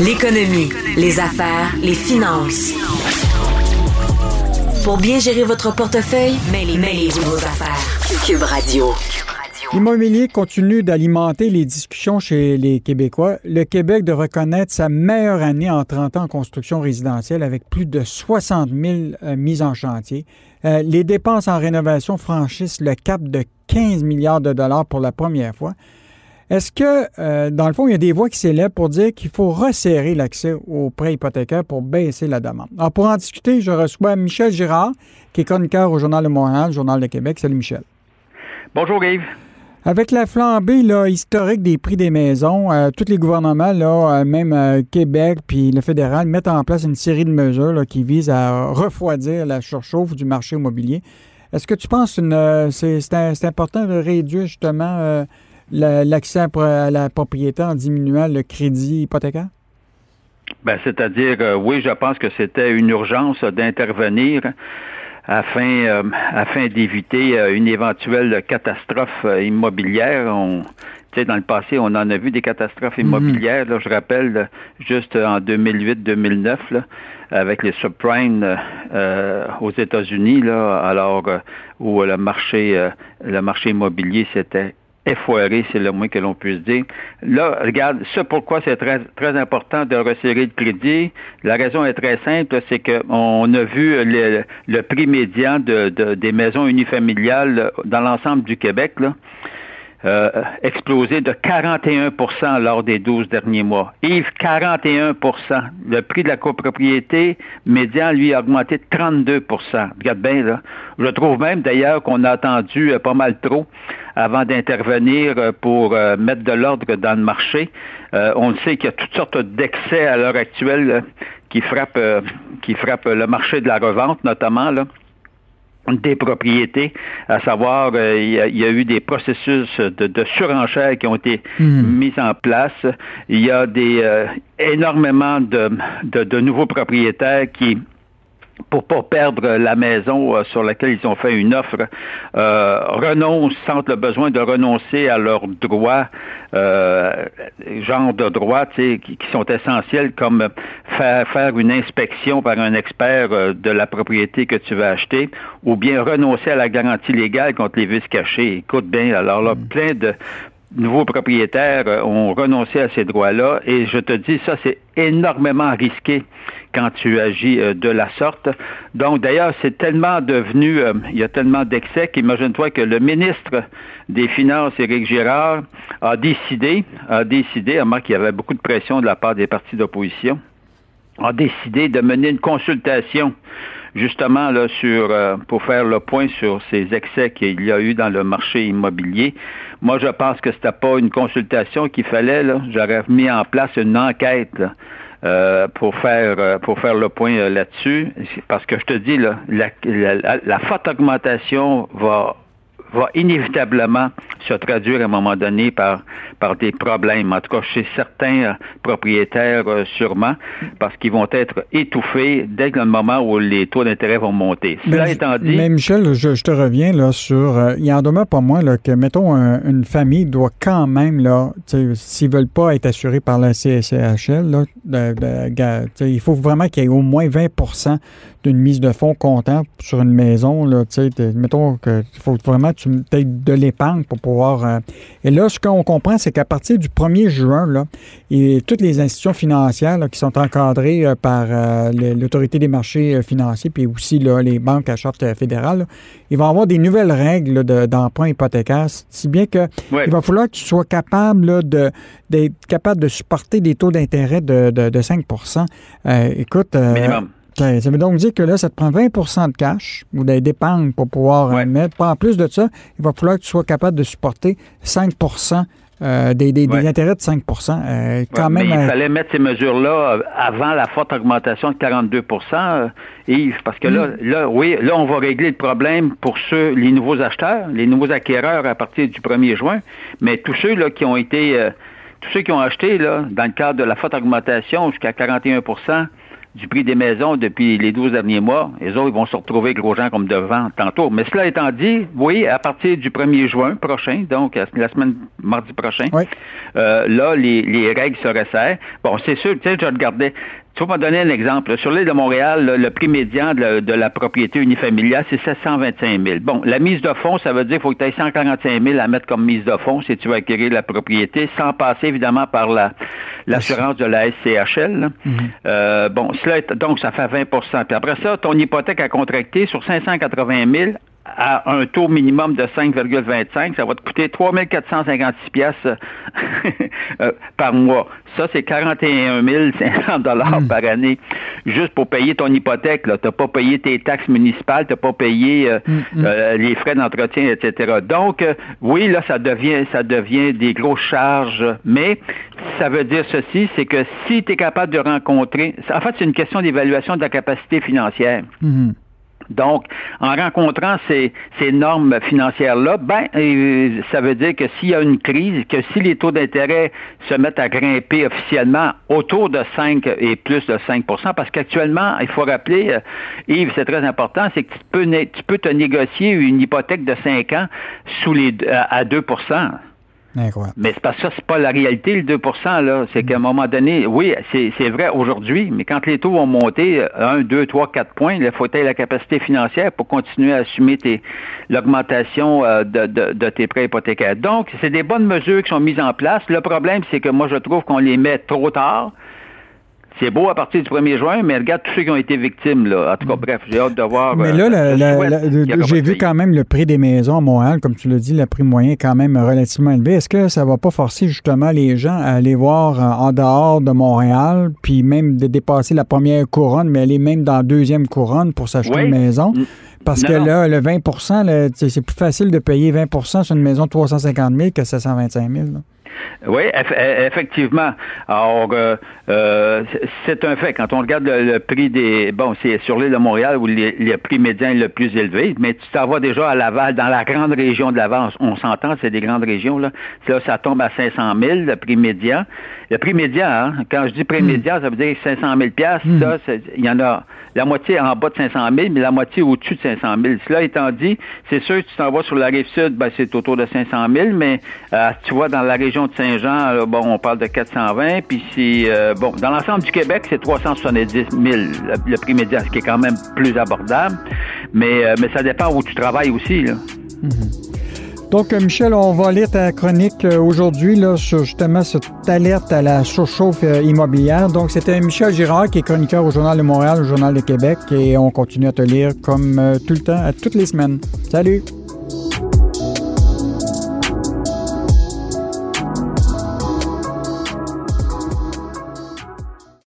L'économie, les affaires, les finances. Pour bien gérer votre portefeuille, mêlez-vous vos affaires. Cube Radio. L'immobilier continue d'alimenter les discussions chez les Québécois. Le Québec de reconnaître sa meilleure année en 30 ans en construction résidentielle avec plus de 60 000 euh, mises en chantier. Euh, les dépenses en rénovation franchissent le cap de 15 milliards de dollars pour la première fois. Est-ce que, euh, dans le fond, il y a des voix qui s'élèvent pour dire qu'il faut resserrer l'accès aux prêts hypothécaires pour baisser la demande? Alors, pour en discuter, je reçois Michel Girard, qui est chroniqueur au Journal de Montréal, Journal de Québec. Salut, Michel. Bonjour, Yves. Avec la flambée là, historique des prix des maisons, euh, tous les gouvernements, là, euh, même Québec puis le fédéral, mettent en place une série de mesures qui visent à refroidir la surchauffe du marché immobilier. Est-ce que tu penses que c'est important de réduire justement l'accès à la propriété en diminuant le crédit hypothécaire? Ben, c'est-à-dire, euh, oui, je pense que c'était une urgence d'intervenir afin, euh, afin d'éviter euh, une éventuelle catastrophe immobilière. On, dans le passé, on en a vu des catastrophes mhm. immobilières. je rappelle, juste en 2008-2009, avec les subprimes aux États-Unis, alors où le marché, le marché immobilier s'était effoiré, c'est le moins que l'on puisse dire. Là, regarde, ça pourquoi c'est très, très important de resserrer le crédit. La raison est très simple, c'est qu'on a vu le, prix médian de, des maisons unifamiliales dans l'ensemble du Québec, là, euh, explosé de 41% lors des 12 derniers mois. Yves, 41% Le prix de la copropriété médian, lui, a augmenté de 32% Regarde bien, là. Je trouve même, d'ailleurs, qu'on a attendu euh, pas mal trop avant d'intervenir euh, pour mettre de l'ordre dans le marché. on sait qu'il y a toutes sortes d'excès à l'heure actuelle qui frappent qui frappent le marché de la revente, notamment, là des propriétés, à savoir euh, il, y a, eu des processus de, de surenchère qui ont été hmm. mis en place. Il y a des euh, énormément de, de, de nouveaux propriétaires qui pour pas perdre la maison euh, sur laquelle ils ont fait une offre, euh, renoncent, sentent le besoin de renoncer à leurs droits, euh, genre de droits qui, qui, sont essentiels, comme faire, faire une inspection par un expert euh, de la propriété que tu vas acheter, ou bien renoncer à la garantie légale contre les vices cachés. Écoute bien, alors là, mm. plein de nouveaux propriétaires ont renoncé à ces droits-là, et je te dis, ça, c'est énormément risqué quand tu agis euh, de la sorte. Donc, d'ailleurs, c'est tellement devenu, euh, il y a tellement d'excès qu'imagine-toi que le ministre des Finances, Éric Girard, a décidé, a décidé, à moins qu'il y avait beaucoup de pression de la part des partis d'opposition, a décidé de mener une consultation justement là sur euh, pour faire le point sur ces excès qu'il y a eu dans le marché immobilier. Moi, je pense que c'était pas une consultation qu'il fallait. J'aurais mis en place une enquête. Euh, pour faire euh, pour faire le point euh, là-dessus, parce que je te dis là, la, la, la forte augmentation va va inévitablement se traduire à un moment donné par, par des problèmes, en tout cas chez certains euh, propriétaires euh, sûrement, parce qu'ils vont être étouffés dès le moment où les taux d'intérêt vont monter. Cela mais, étant dit... Mais Michel, je, te reviens là sur... Euh, il en demeure pas moins là, que, mettons, une famille doit quand même, là, s'ils veulent pas être assurés par la CSCHL, là, de, il faut vraiment qu'il y ait au moins 20 d'une mise de fonds comptant sur une maison. Là, mettons qu'il faut vraiment tu de l'épargne pour pouvoir. Euh, et là, ce qu'on comprend, c'est qu'à partir du 1er juin, là, et toutes les institutions financières qui sont encadrées euh, par euh, l'autorité des marchés financiers, puis aussi là, les banques à charte fédérale, ils vont avoir des nouvelles règles d'emprunt hypothécaire, si bien que il va falloir que tu sois capable de d'être capable de supporter des taux d'intérêt de, de, 5% Écoute. Minimum. Ça veut donc dire que là, ça te prend 20% de cash ou d'épargne pour pouvoir euh, mettre. En plus de ça, il va falloir que tu sois capable de supporter 5 euh, des, des, intérêts de 5 euh, quand même, mais il fallait mettre ces mesures-là avant la forte augmentation de 42% Yves, parce que là, hmm. là, oui, là, on va régler le problème pour ceux, les nouveaux acheteurs, les nouveaux acquéreurs à partir du 1er juin, mais tous ceux là, qui ont été, tous ceux qui ont acheté là, dans le cadre de la forte augmentation jusqu'à 41 du prix des maisons depuis les 12 derniers mois. Les autres, ils vont se retrouver gros gens comme devant tantôt. Mais cela étant dit, oui, à partir du 1er juin prochain, donc la semaine mardi prochain, euh, là, les, les règles se resserrent. Bon, c'est sûr, tu sais, je regardais, tu vas me donner un exemple. Sur l'île de Montréal, le, prix médian de, la propriété unifamiliale, c'est 725 000. Bon, la mise de fonds, ça veut dire qu'il faut que tu aies 145 000 à mettre comme mise de fonds si tu veux acquérir la propriété, sans passer évidemment par la l'assurance de la SCHL. Mm-hmm. Euh, bon, cela donc ça fait 20% Puis après ça, ton hypothèque à contracter sur 580 000 à un taux minimum de 5,25, ça va te coûter 3 456 pièces euh, par mois. Ça, c'est 41 500 dollars hmm. par année juste pour payer ton hypothèque. Tu n'as pas payé tes taxes municipales, tu n'as pas payé euh, hmm, hmm. Euh, les frais d'entretien, etc. Donc, oui, là, ça devient, ça devient des grosses charges, mais ça veut dire ceci, c'est que si tu es capable de rencontrer, en fait, c'est une question d'évaluation de la capacité financière. Donc, en rencontrant ces, normes financières-là, ben, euh, ça veut dire que s'il y a une crise, que si les taux d'intérêt se mettent à grimper officiellement autour de 5 et plus de 5% parce qu'actuellement, il faut rappeler, euh, Yves, c'est très important, c'est que tu peux, tu peux te négocier une hypothèque de 5 ans sous les, à 2 mais c'est parce que ça, c'est pas la réalité, le 2 là. C'est qu'à un moment donné, oui, c'est vrai aujourd'hui, mais quand les taux vont monter 1, 2, 3, 4 points, il faut avoir la capacité financière pour continuer à assumer l'augmentation euh, de, de, tes prêts hypothécaires. Donc, c'est des bonnes mesures qui sont mises en place. Le problème, c'est que moi, je trouve qu'on les met trop tard. C'est beau à partir du 1er juin, mais regarde tous ceux qui ont été victimes. Là. En tout cas, mm. bref, j'ai hâte de voir. Mais là, euh, j'ai vu quand même le prix des maisons à Montréal, comme tu l'as dit, le prix moyen est quand même relativement élevé. Est-ce que ça va pas forcer justement les gens à aller voir euh, en dehors de Montréal, puis même de dépasser la première couronne, mais aller même dans la deuxième couronne pour s'acheter une maison? Parce que là, le 20% c'est plus facile de payer 20% sur une maison de 350 000 que 725 000. Oui, effectivement. Alors, euh, euh, c'est un fait. Quand on regarde le, prix des... Bon, c'est sur l'île de Montréal où le prix médian est le plus élevé, mais tu t'en vas déjà à Laval, dans la grande région de Laval. On, s'entend, c'est des grandes régions, là. Là, ça tombe à 500 000, le prix médian. Le prix médian, hein, quand je dis prix hmm. médian, ça veut dire 500 000 hmm. Ça, il y en a la moitié en bas de 500 000, mais la moitié au-dessus de 500 000. Cela étant dit, c'est sûr que tu t'en vas sur la rive sud, ben, c'est autour de 500 000, mais euh, tu vois, dans la région de Saint-Jean, bon, on parle de 420, puis c'est, euh, bon, dans l'ensemble du Québec, c'est 370 000, le, prix médian, ce qui est quand même plus abordable, mais, euh, mais ça dépend où tu travailles aussi, là. Mm-hmm. Donc, euh, Michel, on va lire ta chronique aujourd'hui sur justement cette alerte à la surchauffe immobilière. Donc, c'était Michel Girard qui est chroniqueur au Journal de Montréal, au Journal de Québec, et on continue à te lire comme tout le temps, à toutes les semaines. Salut!